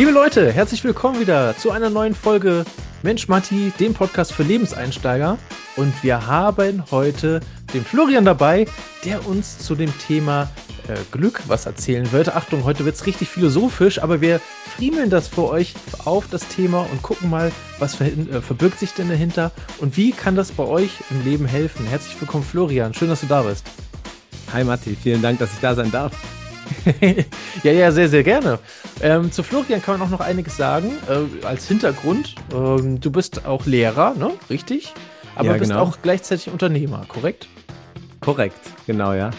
Liebe Leute, herzlich willkommen wieder zu einer neuen Folge Mensch Matti, dem Podcast für Lebenseinsteiger. Und wir haben heute den Florian dabei, der uns zu dem Thema äh, Glück was erzählen wird. Achtung, heute wird es richtig philosophisch, aber wir friemeln das für euch auf das Thema und gucken mal, was ver äh, verbirgt sich denn dahinter und wie kann das bei euch im Leben helfen. Herzlich willkommen, Florian. Schön, dass du da bist. Hi Matti, vielen Dank, dass ich da sein darf. ja, ja, sehr, sehr gerne. Ähm, zu Florian kann man auch noch einiges sagen. Äh, als Hintergrund, ähm, du bist auch Lehrer, ne? Richtig? Aber ja, bist genau. auch gleichzeitig Unternehmer, korrekt? Korrekt, genau, ja.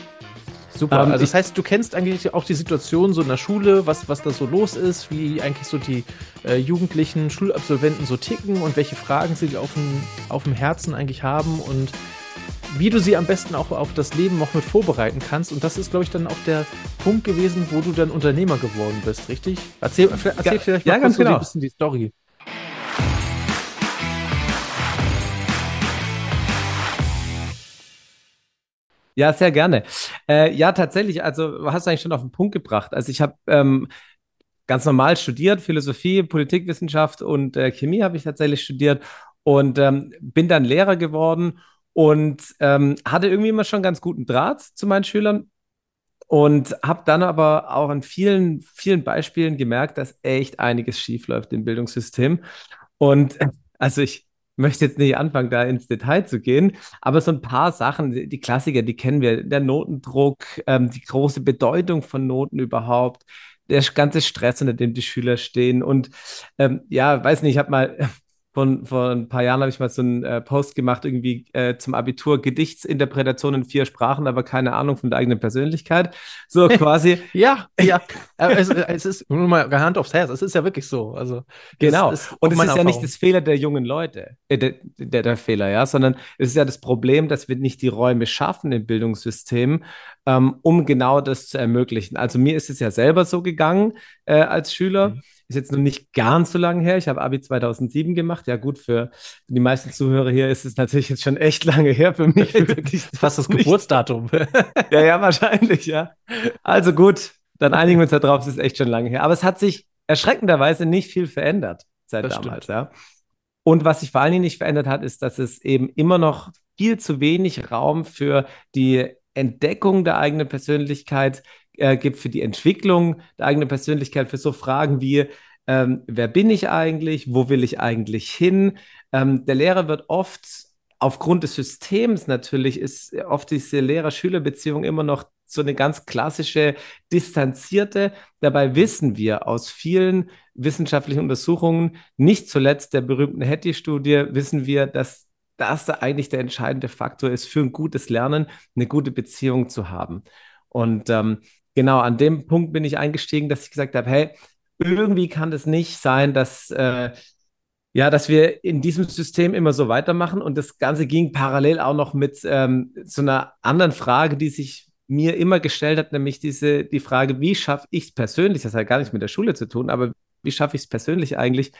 Super. Ähm, also das heißt, du kennst eigentlich auch die Situation so in der Schule, was, was da so los ist, wie eigentlich so die äh, jugendlichen Schulabsolventen so ticken und welche Fragen sie auf dem, auf dem Herzen eigentlich haben und wie du sie am besten auch auf das Leben noch mit vorbereiten kannst. Und das ist, glaube ich, dann auch der Punkt gewesen, wo du dann Unternehmer geworden bist, richtig? Erzähl, erzähl ja, vielleicht mal ja, ganz genau. ein bisschen die Story. Ja, sehr gerne. Äh, ja, tatsächlich, also du hast eigentlich schon auf den Punkt gebracht. Also ich habe ähm, ganz normal studiert, Philosophie, Politikwissenschaft und äh, Chemie habe ich tatsächlich studiert und ähm, bin dann Lehrer geworden und ähm, hatte irgendwie immer schon ganz guten Draht zu meinen Schülern und habe dann aber auch an vielen, vielen Beispielen gemerkt, dass echt einiges schief läuft im Bildungssystem. Und also ich möchte jetzt nicht anfangen, da ins Detail zu gehen, aber so ein paar Sachen, die Klassiker, die kennen wir, der Notendruck, ähm, die große Bedeutung von Noten überhaupt, der ganze Stress, unter dem die Schüler stehen und ähm, ja, weiß nicht, ich habe mal von, vor ein paar Jahren habe ich mal so einen äh, Post gemacht, irgendwie äh, zum Abitur Gedichtsinterpretation in vier Sprachen, aber keine Ahnung von der eigenen Persönlichkeit. So quasi. ja, ja. es, es, ist nur mal Hand aufs Herz. Es ist ja wirklich so. Also, genau. Und es ist Erfahrung. ja nicht das Fehler der jungen Leute, äh, der, der, der, Fehler, ja, sondern es ist ja das Problem, dass wir nicht die Räume schaffen im Bildungssystem, ähm, um genau das zu ermöglichen. Also mir ist es ja selber so gegangen äh, als Schüler. Mhm ist jetzt noch nicht ganz so lange her. Ich habe Abi 2007 gemacht. Ja, gut, für die meisten Zuhörer hier ist es natürlich jetzt schon echt lange her für mich. Fast das Geburtsdatum. ja, ja, wahrscheinlich, ja. Also gut, dann einigen wir uns darauf, es ist echt schon lange her. Aber es hat sich erschreckenderweise nicht viel verändert seit das damals, stimmt. ja. Und was sich vor allen Dingen nicht verändert hat, ist, dass es eben immer noch viel zu wenig Raum für die Entdeckung der eigenen Persönlichkeit äh, gibt für die Entwicklung der eigenen Persönlichkeit, für so Fragen wie, ähm, wer bin ich eigentlich, wo will ich eigentlich hin? Ähm, der Lehrer wird oft aufgrund des Systems natürlich ist oft diese Lehrer-Schüler-Beziehung immer noch so eine ganz klassische, distanzierte. Dabei wissen wir aus vielen wissenschaftlichen Untersuchungen, nicht zuletzt der berühmten Hattie-Studie, wissen wir, dass das eigentlich der entscheidende Faktor ist, für ein gutes Lernen eine gute Beziehung zu haben. Und ähm, genau an dem Punkt bin ich eingestiegen, dass ich gesagt habe, hey, irgendwie kann es nicht sein, dass, äh, ja, dass wir in diesem System immer so weitermachen. Und das Ganze ging parallel auch noch mit ähm, so einer anderen Frage, die sich mir immer gestellt hat, nämlich diese, die Frage, wie schaffe ich es persönlich, das hat gar nichts mit der Schule zu tun, aber wie schaffe ich es persönlich eigentlich,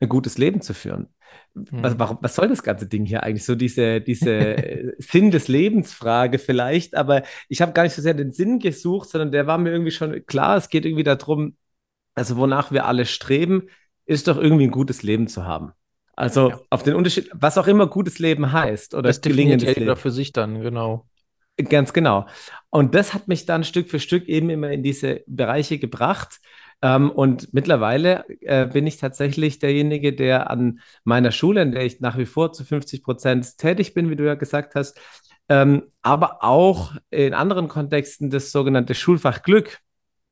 ein gutes Leben zu führen? Was, mhm. warum, was soll das ganze Ding hier eigentlich? So diese, diese Sinn des Lebens Frage vielleicht, aber ich habe gar nicht so sehr den Sinn gesucht, sondern der war mir irgendwie schon klar. Es geht irgendwie darum, also wonach wir alle streben, ist doch irgendwie ein gutes Leben zu haben. Also ja. auf den Unterschied, was auch immer gutes Leben heißt oder das gelingendes Leben. für sich dann, genau. Ganz genau. Und das hat mich dann Stück für Stück eben immer in diese Bereiche gebracht, ähm, und mittlerweile äh, bin ich tatsächlich derjenige, der an meiner Schule, in der ich nach wie vor zu 50 Prozent tätig bin, wie du ja gesagt hast, ähm, aber auch in anderen Kontexten das sogenannte Schulfach Glück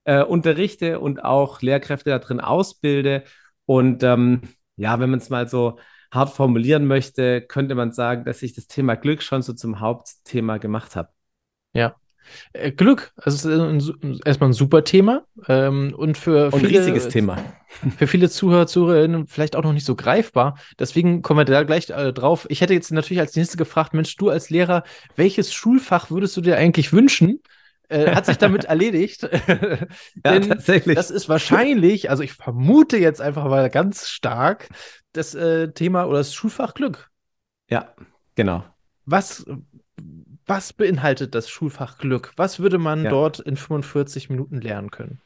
äh, unterrichte und auch Lehrkräfte da drin ausbilde. Und ähm, ja, wenn man es mal so hart formulieren möchte, könnte man sagen, dass ich das Thema Glück schon so zum Hauptthema gemacht habe. Ja, äh, Glück, also ist ein, erstmal ein super Thema ähm, und für und viele, riesiges Thema. Für viele Zuhörer, Zuhörerinnen vielleicht auch noch nicht so greifbar. Deswegen kommen wir da gleich äh, drauf. Ich hätte jetzt natürlich als nächstes gefragt, Mensch, du als Lehrer, welches Schulfach würdest du dir eigentlich wünschen? Äh, hat sich damit erledigt. ja, tatsächlich. Das ist wahrscheinlich, also ich vermute jetzt einfach mal ganz stark, das äh, Thema oder das Schulfach Glück. Ja, genau. Was, was beinhaltet das Schulfach Glück? Was würde man ja. dort in 45 Minuten lernen können?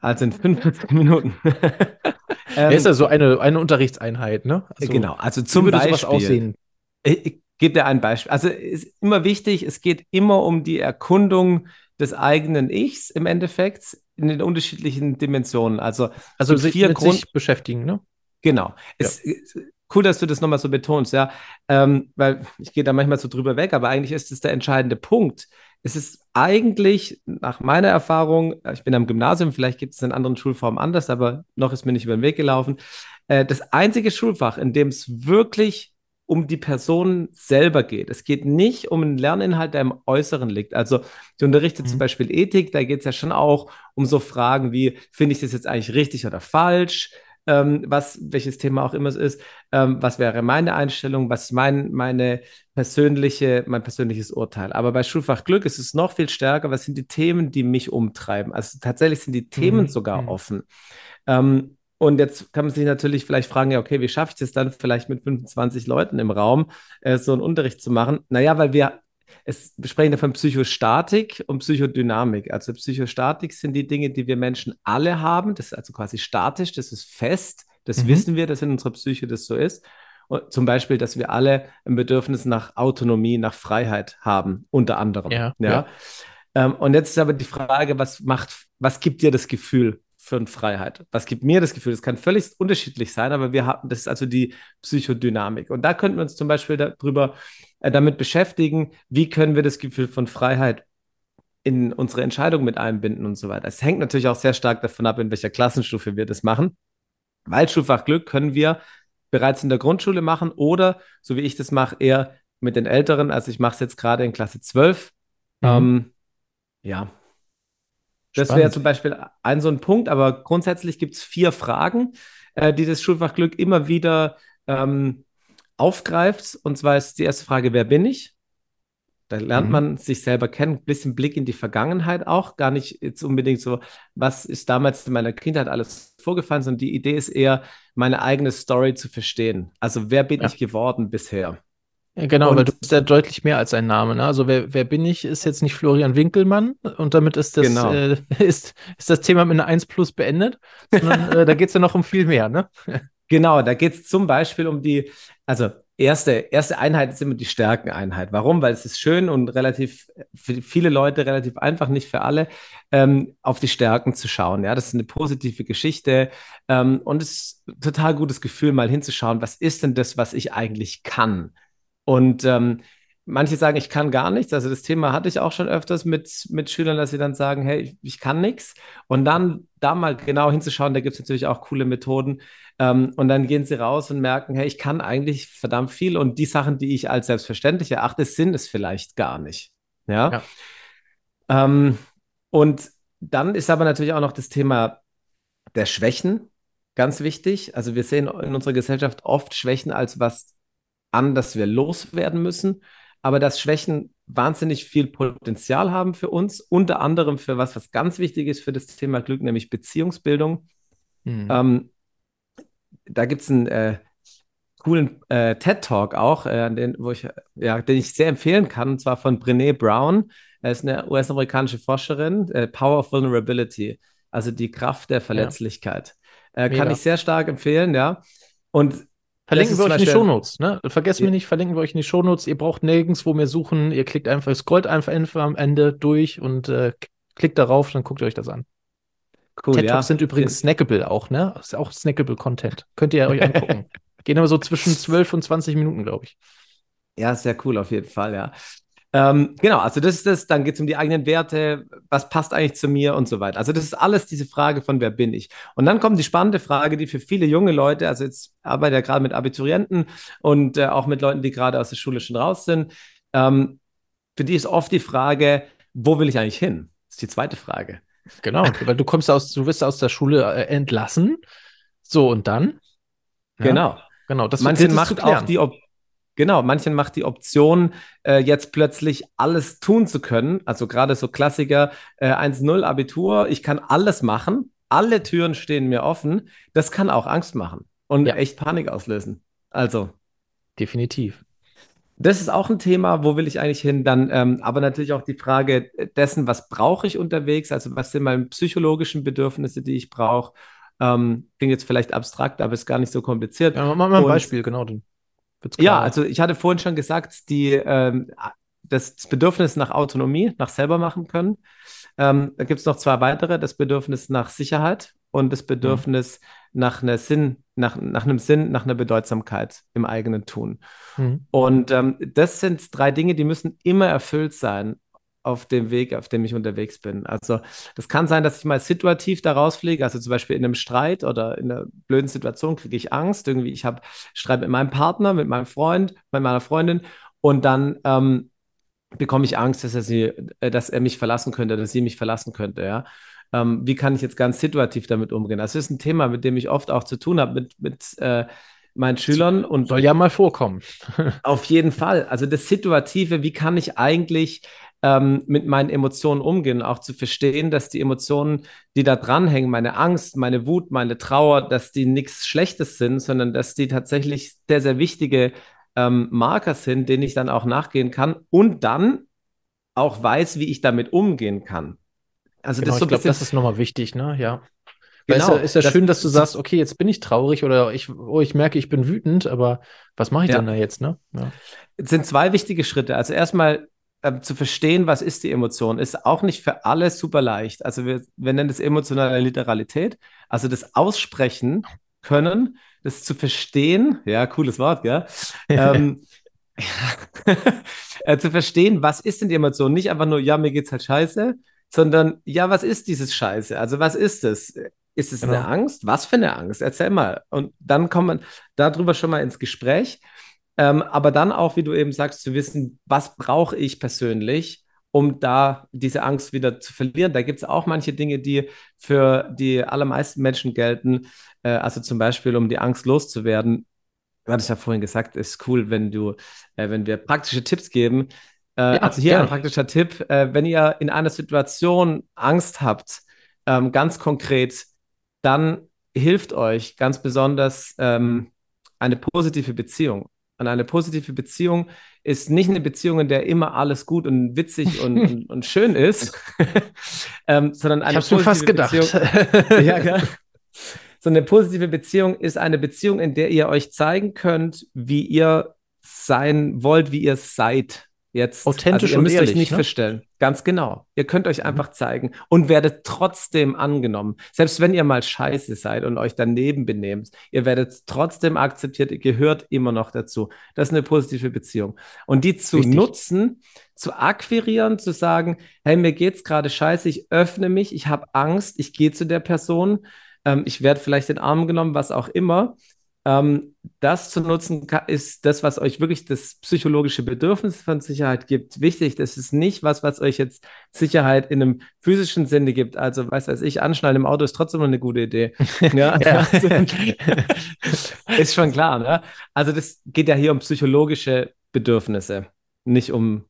also in 45 Minuten. ähm, ist ja so eine, eine Unterrichtseinheit, ne? Also, genau, also zum wie würde Beispiel. aussehen? Ich, ich gebe dir ein Beispiel. Also ist immer wichtig, es geht immer um die Erkundung des eigenen Ichs im Endeffekt in den unterschiedlichen Dimensionen. Also, also sich vier mit Grund sich beschäftigen, ne? Genau. Es, ja. Cool, dass du das nochmal so betonst, ja. Ähm, weil ich gehe da manchmal so drüber weg, aber eigentlich ist es der entscheidende Punkt. Es ist eigentlich, nach meiner Erfahrung, ich bin am Gymnasium, vielleicht gibt es in anderen Schulformen anders, aber noch ist mir nicht über den Weg gelaufen. Äh, das einzige Schulfach, in dem es wirklich um die Person selber geht. Es geht nicht um einen Lerninhalt, der im Äußeren liegt. Also du unterrichtet mhm. zum Beispiel Ethik, da geht es ja schon auch um so Fragen wie, finde ich das jetzt eigentlich richtig oder falsch? Ähm, was, welches Thema auch immer es ist, ähm, was wäre meine Einstellung, was ist mein, meine persönliche, mein persönliches Urteil. Aber bei Schulfach Glück ist es noch viel stärker, was sind die Themen, die mich umtreiben. Also tatsächlich sind die Themen mhm. sogar mhm. offen. Ähm, und jetzt kann man sich natürlich vielleicht fragen, ja, okay, wie schaffe ich es dann vielleicht mit 25 Leuten im Raum, äh, so einen Unterricht zu machen? Naja, weil wir, es, wir sprechen ja von Psychostatik und Psychodynamik. Also Psychostatik sind die Dinge, die wir Menschen alle haben. Das ist also quasi statisch, das ist fest, das mhm. wissen wir, dass in unserer Psyche das so ist. Und zum Beispiel, dass wir alle ein Bedürfnis nach Autonomie, nach Freiheit haben, unter anderem. Ja. ja. ja. Ähm, und jetzt ist aber die Frage, was macht, was gibt dir das Gefühl? Für Freiheit. Was gibt mir das Gefühl? Das kann völlig unterschiedlich sein, aber wir haben, das ist also die Psychodynamik. Und da könnten wir uns zum Beispiel darüber, äh, damit beschäftigen, wie können wir das Gefühl von Freiheit in unsere Entscheidung mit einbinden und so weiter. Es hängt natürlich auch sehr stark davon ab, in welcher Klassenstufe wir das machen. Weil Schulfach Glück können wir bereits in der Grundschule machen oder, so wie ich das mache, eher mit den Älteren. Also ich mache es jetzt gerade in Klasse 12. Mhm. Ähm, ja, das wäre zum Beispiel ein so ein Punkt, aber grundsätzlich gibt es vier Fragen, äh, die das Schulfach Glück immer wieder ähm, aufgreift. Und zwar ist die erste Frage, wer bin ich? Da lernt mhm. man sich selber kennen, ein bisschen Blick in die Vergangenheit auch, gar nicht jetzt unbedingt so, was ist damals in meiner Kindheit alles vorgefallen, sondern die Idee ist eher, meine eigene Story zu verstehen. Also wer bin ja. ich geworden bisher? Ja, genau, und, weil du bist ja deutlich mehr als ein Name. Ne? Also wer, wer bin ich, ist jetzt nicht Florian Winkelmann und damit ist das, genau. äh, ist, ist das Thema mit einer 1 plus beendet, sondern äh, da geht es ja noch um viel mehr, ne? Genau, da geht es zum Beispiel um die, also erste, erste Einheit ist immer die Stärkeneinheit. Warum? Weil es ist schön und relativ, für viele Leute relativ einfach, nicht für alle, ähm, auf die Stärken zu schauen. Ja, das ist eine positive Geschichte ähm, und es ist ein total gutes Gefühl, mal hinzuschauen, was ist denn das, was ich eigentlich kann? Und ähm, manche sagen, ich kann gar nichts. Also das Thema hatte ich auch schon öfters mit, mit Schülern, dass sie dann sagen, hey, ich, ich kann nichts. Und dann da mal genau hinzuschauen, da gibt es natürlich auch coole Methoden. Ähm, und dann gehen sie raus und merken, hey, ich kann eigentlich verdammt viel. Und die Sachen, die ich als selbstverständlich erachte, sind es vielleicht gar nicht. Ja. ja. Ähm, und dann ist aber natürlich auch noch das Thema der Schwächen ganz wichtig. Also wir sehen in unserer Gesellschaft oft Schwächen als was an, dass wir loswerden müssen, aber dass Schwächen wahnsinnig viel Potenzial haben für uns, unter anderem für was, was ganz wichtig ist für das Thema Glück, nämlich Beziehungsbildung. Mhm. Ähm, da gibt es einen äh, coolen äh, TED-Talk auch, äh, den, wo ich, ja, den ich sehr empfehlen kann, und zwar von Brene Brown. Er ist eine US-amerikanische Forscherin, äh, Power of Vulnerability, also die Kraft der Verletzlichkeit. Ja. Äh, kann ich sehr stark empfehlen, ja. Und Verlinken wir euch in die Shownotes, ne? Vergesst ja. mich nicht, verlinken wir euch in die Shownotes. Ihr braucht nirgendwo mehr suchen. Ihr klickt einfach, scrollt einfach am Ende durch und äh, klickt darauf, dann guckt ihr euch das an. Cool, TED Talks ja. sind übrigens snackable auch, ne? Ist auch snackable Content. Könnt ihr euch angucken. Gehen aber so zwischen 12 und 20 Minuten, glaube ich. Ja, sehr cool auf jeden Fall, ja. Ähm, genau, also das ist es. Dann geht es um die eigenen Werte, was passt eigentlich zu mir und so weiter. Also das ist alles diese Frage von wer bin ich. Und dann kommt die spannende Frage, die für viele junge Leute, also jetzt arbeite ich ja gerade mit Abiturienten und äh, auch mit Leuten, die gerade aus der Schule schon raus sind, ähm, für die ist oft die Frage, wo will ich eigentlich hin? Das ist die zweite Frage. Genau, weil du kommst aus, du wirst aus der Schule äh, entlassen. So, und dann? Ja, genau. Genau, das Manche macht auch die Option. Genau, manchen macht die Option, äh, jetzt plötzlich alles tun zu können. Also gerade so Klassiker, äh, 1-0 Abitur, ich kann alles machen, alle Türen stehen mir offen. Das kann auch Angst machen und ja. echt Panik auslösen. Also. Definitiv. Das ist auch ein Thema, wo will ich eigentlich hin? Dann ähm, aber natürlich auch die Frage dessen, was brauche ich unterwegs? Also was sind meine psychologischen Bedürfnisse, die ich brauche? Ähm, klingt jetzt vielleicht abstrakt, aber ist gar nicht so kompliziert. Ja, mach mal ein Beispiel, genau. Dann ja, also ich hatte vorhin schon gesagt, die, ähm, das Bedürfnis nach Autonomie, nach selber machen können. Ähm, da gibt es noch zwei weitere, das Bedürfnis nach Sicherheit und das Bedürfnis mhm. nach, einer Sinn, nach, nach einem Sinn, nach einer Bedeutsamkeit im eigenen Tun. Mhm. Und ähm, das sind drei Dinge, die müssen immer erfüllt sein auf dem Weg, auf dem ich unterwegs bin. Also das kann sein, dass ich mal situativ da rausfliege, also zum Beispiel in einem Streit oder in einer blöden Situation kriege ich Angst. Irgendwie, ich habe Streit mit meinem Partner, mit meinem Freund, mit meiner Freundin und dann ähm, bekomme ich Angst, dass er, sie, äh, dass er mich verlassen könnte, dass sie mich verlassen könnte, ja. Ähm, wie kann ich jetzt ganz situativ damit umgehen? Das ist ein Thema, mit dem ich oft auch zu tun habe, mit, mit äh, meinen Schülern und soll ja mal vorkommen. auf jeden Fall. Also das Situative, wie kann ich eigentlich ähm, mit meinen Emotionen umgehen, auch zu verstehen, dass die Emotionen, die da dranhängen, meine Angst, meine Wut, meine Trauer, dass die nichts Schlechtes sind, sondern dass die tatsächlich sehr, sehr wichtige ähm, Marker sind, denen ich dann auch nachgehen kann und dann auch weiß, wie ich damit umgehen kann. Also genau, das, so ich glaube, das ist nochmal wichtig, ne? Ja. Genau, ist ja, ist ja das, schön, dass du sagst, okay, jetzt bin ich traurig oder ich, oh, ich merke, ich bin wütend, aber was mache ich ja. denn da jetzt, ne? Ja. Es sind zwei wichtige Schritte. Also erstmal äh, zu verstehen, was ist die Emotion, ist auch nicht für alle super leicht. Also wir, wir nennen das emotionale Literalität, also das Aussprechen können, das zu verstehen, ja, cooles Wort, gell? ähm, äh, zu verstehen, was ist denn die Emotion? Nicht einfach nur, ja, mir geht's halt scheiße, sondern ja, was ist dieses Scheiße? Also was ist es? Ist es genau. eine Angst? Was für eine Angst? Erzähl mal. Und dann kommt man darüber schon mal ins Gespräch. Ähm, aber dann auch, wie du eben sagst, zu wissen, was brauche ich persönlich, um da diese Angst wieder zu verlieren. Da gibt es auch manche Dinge, die für die allermeisten Menschen gelten. Äh, also zum Beispiel, um die Angst loszuwerden. Du hattest ja vorhin gesagt, es ist cool, wenn du, äh, wenn wir praktische Tipps geben. Äh, ja, also hier gerne. ein praktischer Tipp, äh, wenn ihr in einer Situation Angst habt, ähm, ganz konkret, dann hilft euch ganz besonders ähm, eine positive Beziehung. Und eine positive Beziehung ist nicht eine Beziehung, in der immer alles gut und witzig und, und, und schön ist, ähm, sondern eine ich positive fast gedacht. Beziehung. ja, ja. So eine positive Beziehung ist eine Beziehung, in der ihr euch zeigen könnt, wie ihr sein wollt, wie ihr seid jetzt. Authentisch also ihr müsst ehrlich, euch nicht ne? verstellen. Ganz genau. Ihr könnt euch mhm. einfach zeigen und werdet trotzdem angenommen. Selbst wenn ihr mal scheiße seid und euch daneben benehmt, ihr werdet trotzdem akzeptiert, ihr gehört immer noch dazu. Das ist eine positive Beziehung. Und die zu Richtig. nutzen, zu akquirieren, zu sagen, hey, mir geht's gerade scheiße, ich öffne mich, ich habe Angst, ich gehe zu der Person, ähm, ich werde vielleicht in den Arm genommen, was auch immer. Ähm, das zu nutzen ist das, was euch wirklich das psychologische Bedürfnis von Sicherheit gibt, wichtig. Das ist nicht was, was euch jetzt Sicherheit in einem physischen Sinne gibt. Also, weiß weiß ich, anschnallen im Auto ist trotzdem eine gute Idee. Ja, ja. ist schon klar. Ne? Also, das geht ja hier um psychologische Bedürfnisse, nicht um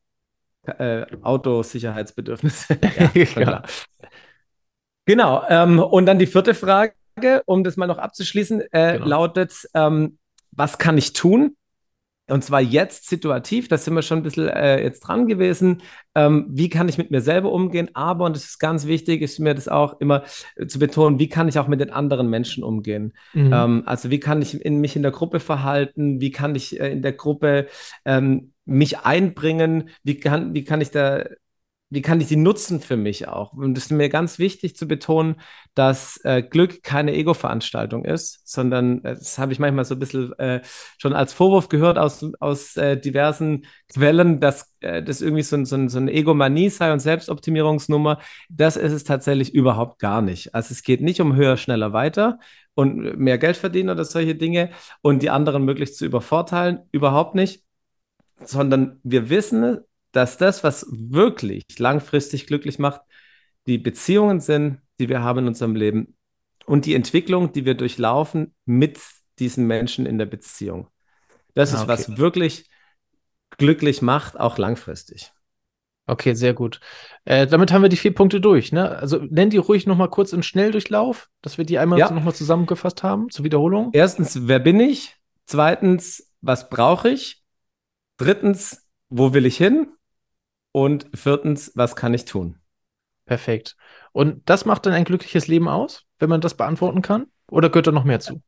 äh, Autosicherheitsbedürfnisse. ja, klar. Genau. Ähm, und dann die vierte Frage, um das mal noch abzuschließen, äh, genau. lautet, ähm, was kann ich tun? Und zwar jetzt situativ, da sind wir schon ein bisschen äh, jetzt dran gewesen. Ähm, wie kann ich mit mir selber umgehen? Aber, und das ist ganz wichtig, ist mir das auch immer äh, zu betonen, wie kann ich auch mit den anderen Menschen umgehen? Mhm. Ähm, also wie kann ich in, mich in der Gruppe verhalten? Wie kann ich äh, in der Gruppe ähm, mich einbringen? Wie kann, wie kann ich da wie kann ich sie nutzen für mich auch? Und es ist mir ganz wichtig zu betonen, dass äh, Glück keine Ego-Veranstaltung ist, sondern äh, das habe ich manchmal so ein bisschen äh, schon als Vorwurf gehört aus, aus äh, diversen Quellen, dass äh, das irgendwie so, so, so eine Egomanie sei und Selbstoptimierungsnummer. Das ist es tatsächlich überhaupt gar nicht. Also es geht nicht um höher, schneller, weiter und mehr Geld verdienen oder solche Dinge und die anderen möglichst zu übervorteilen. Überhaupt nicht sondern wir wissen, dass das, was wirklich langfristig glücklich macht, die Beziehungen sind, die wir haben in unserem Leben und die Entwicklung, die wir durchlaufen mit diesen Menschen in der Beziehung. Das ist, ah, okay. was wirklich glücklich macht, auch langfristig. Okay, sehr gut. Äh, damit haben wir die vier Punkte durch. Ne? Also nenn die ruhig nochmal kurz im Schnelldurchlauf, dass wir die einmal ja. nochmal zusammengefasst haben zur Wiederholung. Erstens, wer bin ich? Zweitens, was brauche ich? drittens, wo will ich hin? Und viertens, was kann ich tun? Perfekt. Und das macht dann ein glückliches Leben aus, wenn man das beantworten kann? Oder gehört da noch mehr zu?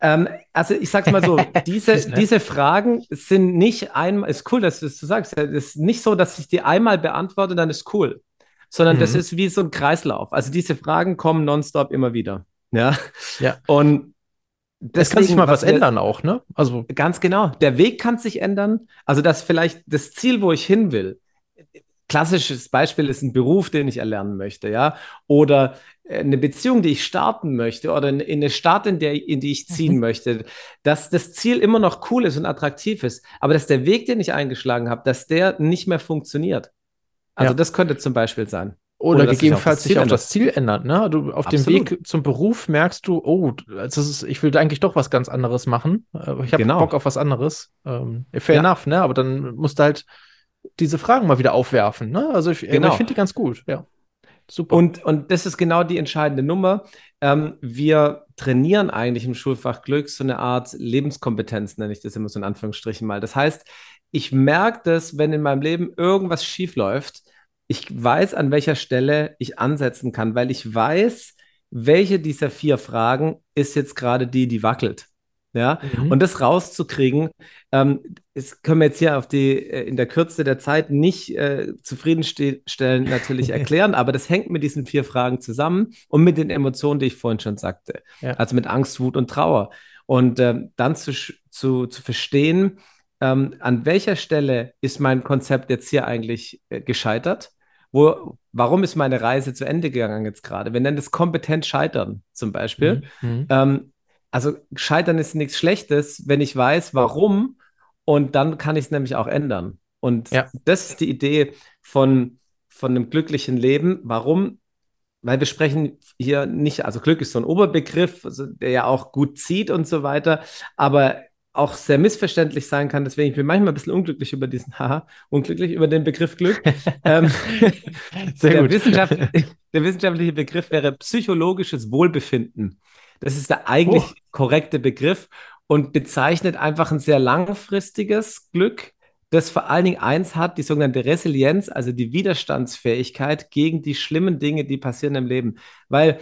Ähm, also ich sag's mal so, diese, diese Fragen sind nicht einmal, ist cool, dass du das sagst, es ist nicht so, dass ich die einmal beantworte, dann ist cool, sondern mhm. das ist wie so ein Kreislauf. Also diese Fragen kommen nonstop immer wieder. Ja. Ja. Und es kann sich mal was, was ändern auch, ne? Also ganz genau. Der Weg kann sich ändern. Also dass vielleicht das Ziel, wo ich hin will, klassisches Beispiel ist ein Beruf, den ich erlernen möchte, ja, oder eine Beziehung, die ich starten möchte, oder in eine Stadt, in, der, in die ich ziehen mhm. möchte, dass das Ziel immer noch cool ist und attraktiv ist, aber dass der Weg, den ich eingeschlagen habe, dass der nicht mehr funktioniert. Also ja. das könnte zum Beispiel sein. Oder, Oder gegebenenfalls sich auch das Ziel ändert. Ne? Du auf Absolut. dem Weg zum Beruf merkst du, oh, das ist, ich will eigentlich doch was ganz anderes machen. Ich habe genau. Bock auf was anderes. Ähm, fair ja. enough, ne? Aber dann musst du halt diese Fragen mal wieder aufwerfen. Ne? Also ich, genau. ich finde die ganz gut, ja. Super. Und, und das ist genau die entscheidende Nummer. Ähm, wir trainieren eigentlich im Schulfach Glück so eine Art Lebenskompetenz, nenne ich das immer so in Anführungsstrichen mal. Das heißt, ich merke das, wenn in meinem Leben irgendwas schief läuft, ich weiß, an welcher Stelle ich ansetzen kann, weil ich weiß, welche dieser vier Fragen ist jetzt gerade die, die wackelt. Ja, mhm. und das rauszukriegen, ähm, das können wir jetzt hier auf die, äh, in der Kürze der Zeit nicht äh, zufriedenstellen natürlich erklären, aber das hängt mit diesen vier Fragen zusammen und mit den Emotionen, die ich vorhin schon sagte. Ja. Also mit Angst, Wut und Trauer. Und ähm, dann zu, zu, zu verstehen, ähm, an welcher Stelle ist mein Konzept jetzt hier eigentlich äh, gescheitert? Wo, warum ist meine Reise zu Ende gegangen jetzt gerade? Wir nennen das kompetent scheitern zum Beispiel. Mhm. mhm. Ähm, also scheitern ist nichts Schlechtes, wenn ich weiß, warum und dann kann ich es nämlich auch ändern. Und ja. das ist die Idee von, von einem glücklichen Leben. Warum? Weil wir sprechen hier nicht, also Glück ist so ein Oberbegriff, also der ja auch gut zieht und so weiter, aber auch sehr missverständlich sein kann. Deswegen ich bin manchmal ein bisschen unglücklich über diesen, haha, unglücklich über den Begriff Glück. ähm, sehr der, gut. Wissenschaft, der wissenschaftliche Begriff wäre psychologisches Wohlbefinden. Das ist der eigentlich oh. korrekte Begriff und bezeichnet einfach ein sehr langfristiges Glück, das vor allen Dingen eins hat, die sogenannte Resilienz, also die Widerstandsfähigkeit gegen die schlimmen Dinge, die passieren im Leben. Weil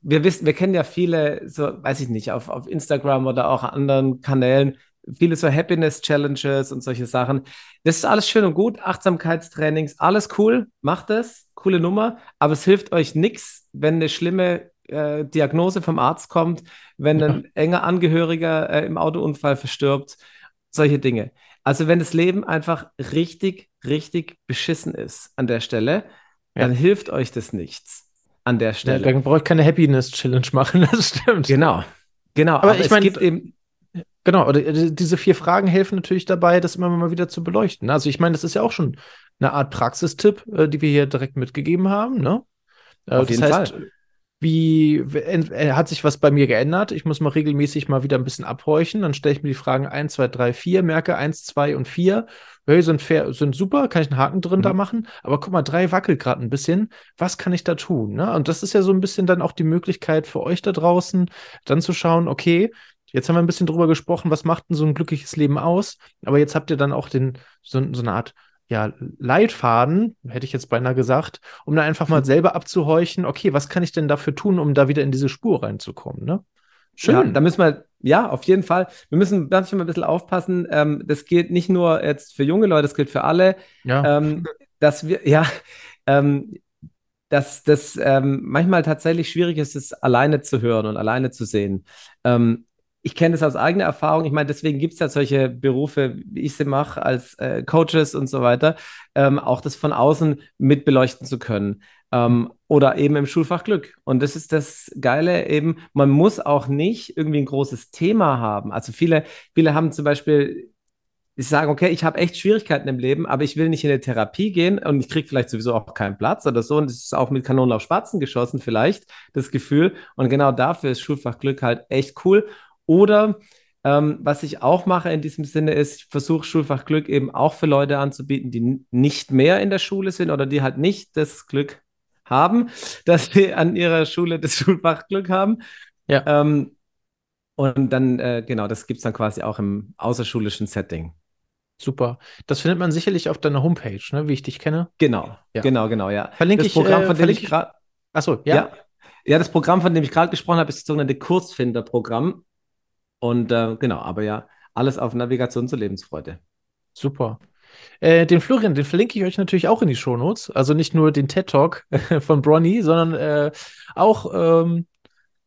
wir wissen, wir kennen ja viele, so weiß ich nicht, auf, auf Instagram oder auch anderen Kanälen, viele so Happiness-Challenges und solche Sachen. Das ist alles schön und gut, Achtsamkeitstrainings, alles cool, macht es, coole Nummer, aber es hilft euch nichts, wenn eine schlimme äh, Diagnose vom Arzt kommt, wenn ja. ein enger Angehöriger äh, im Autounfall verstirbt, solche Dinge. Also wenn das Leben einfach richtig, richtig beschissen ist an der Stelle, ja. dann hilft euch das nichts an der Stelle. Ja, dann brauche ich keine Happiness-Challenge machen, das stimmt. Genau. Genau. Aber, aber ich meine, eben. Genau, äh, diese vier Fragen helfen natürlich dabei, das immer mal wieder zu beleuchten. Also ich meine, das ist ja auch schon eine Art Praxistipp, äh, die wir hier direkt mitgegeben haben. Ne? Auf das jeden heißt, Fall. Wie hat sich was bei mir geändert? Ich muss mal regelmäßig mal wieder ein bisschen abhorchen. Dann stelle ich mir die Fragen 1, 2, 3, 4, merke 1, 2 und 4 hey, sind, fair, sind super, kann ich einen Haken drin mhm. da machen, aber guck mal, drei wackelt gerade ein bisschen, was kann ich da tun? Ne? Und das ist ja so ein bisschen dann auch die Möglichkeit für euch da draußen, dann zu schauen, okay, Jetzt haben wir ein bisschen drüber gesprochen, was macht denn so ein glückliches Leben aus? Aber jetzt habt ihr dann auch den, so, so eine Art ja, Leitfaden, hätte ich jetzt beinahe gesagt, um da einfach mal mhm. selber abzuhorchen, okay, was kann ich denn dafür tun, um da wieder in diese Spur reinzukommen, ne? Schön. Ja, da müssen wir, ja, auf jeden Fall. Wir müssen manchmal ein bisschen aufpassen. Ähm, das gilt nicht nur jetzt für junge Leute, das gilt für alle. Ja. Ähm, dass wir, ja, ähm, dass das ähm, manchmal tatsächlich schwierig ist, es alleine zu hören und alleine zu sehen. Ähm, ich kenne das aus eigener Erfahrung. Ich meine, deswegen gibt es ja solche Berufe, wie ich sie mache, als äh, Coaches und so weiter, ähm, auch das von außen mit beleuchten zu können. Ähm, oder eben im Schulfach Glück. Und das ist das Geile eben, man muss auch nicht irgendwie ein großes Thema haben. Also viele, viele haben zum Beispiel ich sage, okay, ich habe echt Schwierigkeiten im Leben, aber ich will nicht in eine Therapie gehen und ich kriege vielleicht sowieso auch keinen Platz oder so. Und das ist auch mit Kanonen auf Spatzen geschossen, vielleicht, das Gefühl. Und genau dafür ist Schulfach Glück halt echt cool. Oder ähm, was ich auch mache in diesem Sinne ist, ich versuche Schulfach Glück eben auch für Leute anzubieten, die nicht mehr in der Schule sind oder die halt nicht das Glück haben, dass sie an ihrer Schule das Schulfach Glück haben. Ja. Ähm, und dann, äh, genau, das gibt es dann quasi auch im außerschulischen Setting. Super. Das findet man sicherlich auf deiner Homepage, ne, wie ich dich kenne. Genau, ja. genau, genau, ja. Verlinke das ich, Programm, äh, von dem ich gerade. Achso, ja. ja. Ja, das Programm, von dem ich gerade gesprochen habe, ist das sogenannte Kursfinder-Programm. Und äh, genau, aber ja, alles auf Navigation zur Lebensfreude. Super. Äh, den Florian, den verlinke ich euch natürlich auch in die Shownotes. Also nicht nur den TED Talk von Bronny, sondern äh, auch, ähm,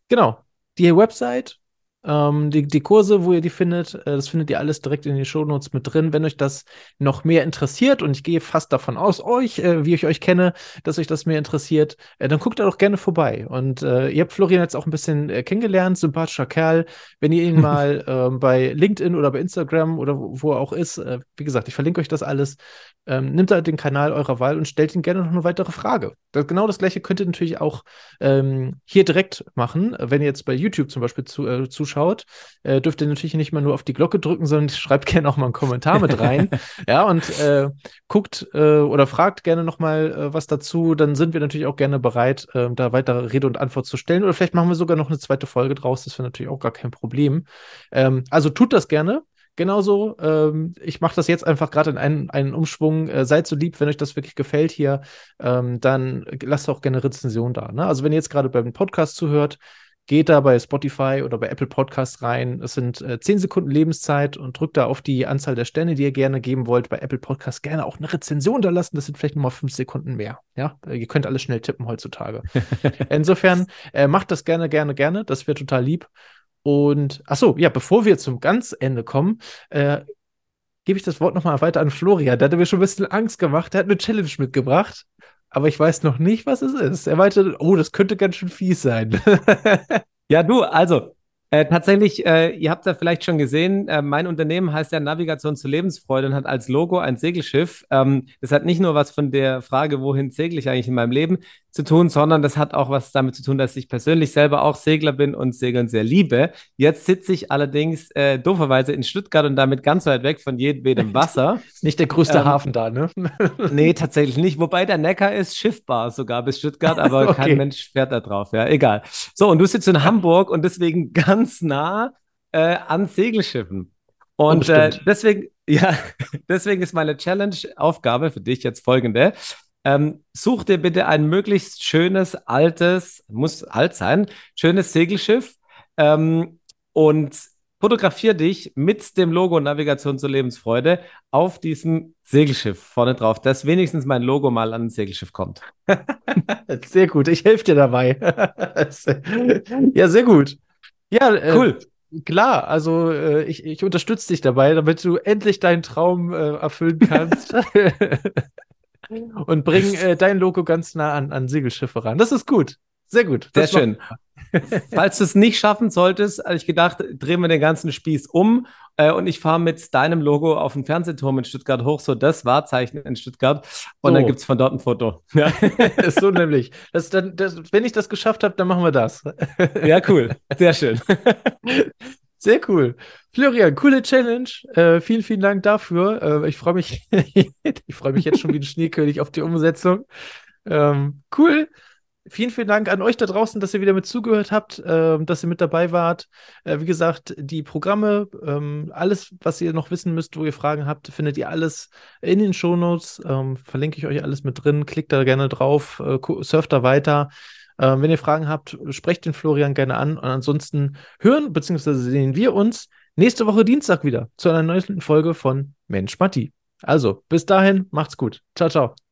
genau, die Website ähm, die, die Kurse, wo ihr die findet, äh, das findet ihr alles direkt in den Shownotes mit drin. Wenn euch das noch mehr interessiert, und ich gehe fast davon aus, euch, äh, wie ich euch kenne, dass euch das mehr interessiert, äh, dann guckt da doch gerne vorbei. Und äh, ihr habt Florian jetzt auch ein bisschen äh, kennengelernt, sympathischer Kerl. Wenn ihr ihn mal ähm, bei LinkedIn oder bei Instagram oder wo, wo er auch ist, äh, wie gesagt, ich verlinke euch das alles, ähm, nimmt da den Kanal eurer Wahl und stellt ihn gerne noch eine weitere Frage. Das, genau das gleiche könnt ihr natürlich auch ähm, hier direkt machen, wenn ihr jetzt bei YouTube zum Beispiel zu, zuschaut zuschaut, äh, dürft ihr natürlich nicht mal nur auf die Glocke drücken, sondern schreibt gerne auch mal einen Kommentar mit rein. ja, und äh, guckt äh, oder fragt gerne noch mal äh, was dazu. Dann sind wir natürlich auch gerne bereit, äh, da weitere Rede und Antwort zu stellen. Oder vielleicht machen wir sogar noch eine zweite Folge draus. Das wäre natürlich auch gar kein Problem. Ähm, also tut das gerne. Genauso, ähm, ich mache das jetzt einfach gerade in einen, einen Umschwung. Äh, seid so lieb, wenn euch das wirklich gefällt hier, ähm, dann lasst auch gerne Rezension da. Ne? Also wenn ihr jetzt gerade beim Podcast zuhört, geht da bei Spotify oder bei Apple Podcasts rein. Es sind äh, 10 Sekunden Lebenszeit und drückt da auf die Anzahl der Sterne, die ihr gerne geben wollt. Bei Apple Podcasts gerne auch eine Rezension da lassen. Das sind vielleicht nochmal 5 Sekunden mehr. Ja, äh, ihr könnt alles schnell tippen heutzutage. Insofern äh, macht das gerne, gerne, gerne. Das wäre total lieb. Und ach so, ja, bevor wir zum ganz Ende kommen, äh, gebe ich das Wort nochmal weiter an Florian. Der hat mir schon ein bisschen Angst gemacht. Der hat eine Challenge mitgebracht aber ich weiß noch nicht, was es ist. Er meinte, oh, das könnte ganz schön fies sein. ja, du, also äh, tatsächlich, äh, ihr habt ja vielleicht schon gesehen, äh, mein Unternehmen heißt ja Navigation zur Lebensfreude und hat als Logo ein Segelschiff. Ähm, das hat nicht nur was von der Frage, wohin segle ich eigentlich in meinem Leben, zu tun, sondern das hat auch was damit zu tun, dass ich persönlich selber auch Segler bin und Segeln sehr liebe. Jetzt sitze ich allerdings äh, dooferweise in Stuttgart und damit ganz weit weg von jedem Wasser. ist nicht der größte ähm, Hafen da, ne? nee, tatsächlich nicht. Wobei der Neckar ist schiffbar sogar bis Stuttgart, aber okay. kein Mensch fährt da drauf. Ja, egal. So, und du sitzt in Hamburg und deswegen ganz nah äh, an Segelschiffen. Und oh, äh, deswegen, ja, deswegen ist meine Challenge-Aufgabe für dich jetzt folgende. Ähm, such dir bitte ein möglichst schönes, altes, muss alt sein, schönes Segelschiff ähm, und fotografier dich mit dem Logo Navigation zur Lebensfreude auf diesem Segelschiff vorne drauf, dass wenigstens mein Logo mal an ein Segelschiff kommt. sehr gut, ich helfe dir dabei. ja, sehr gut. Ja, äh, cool. Klar, also äh, ich, ich unterstütze dich dabei, damit du endlich deinen Traum äh, erfüllen kannst. und bring äh, dein Logo ganz nah an, an Segelschiffe ran. Das ist gut. Sehr gut. Sehr schön. Falls du es nicht schaffen solltest, habe ich gedacht, drehen wir den ganzen Spieß um äh, und ich fahre mit deinem Logo auf den Fernsehturm in Stuttgart hoch, so das Wahrzeichen in Stuttgart. Und so. dann gibt es von dort ein Foto. Ja. so nämlich. Das, dann, das, wenn ich das geschafft habe, dann machen wir das. ja, cool. Sehr schön. Sehr cool. Florian, coole Challenge. Äh, vielen, vielen Dank dafür. Äh, ich freue mich, ich freue mich jetzt schon wie ein Schneekönig auf die Umsetzung. Ähm, cool. Vielen, vielen Dank an euch da draußen, dass ihr wieder mit zugehört habt, äh, dass ihr mit dabei wart. Äh, wie gesagt, die Programme, ähm, alles, was ihr noch wissen müsst, wo ihr Fragen habt, findet ihr alles in den Shownotes. Ähm, verlinke ich euch alles mit drin. Klickt da gerne drauf, äh, surft da weiter. Ähm, wenn ihr Fragen habt, sprecht den Florian gerne an. Und ansonsten hören bzw. sehen wir uns nächste Woche Dienstag wieder zu einer neuen Folge von Mensch Matti. Also, bis dahin, macht's gut. Ciao, ciao.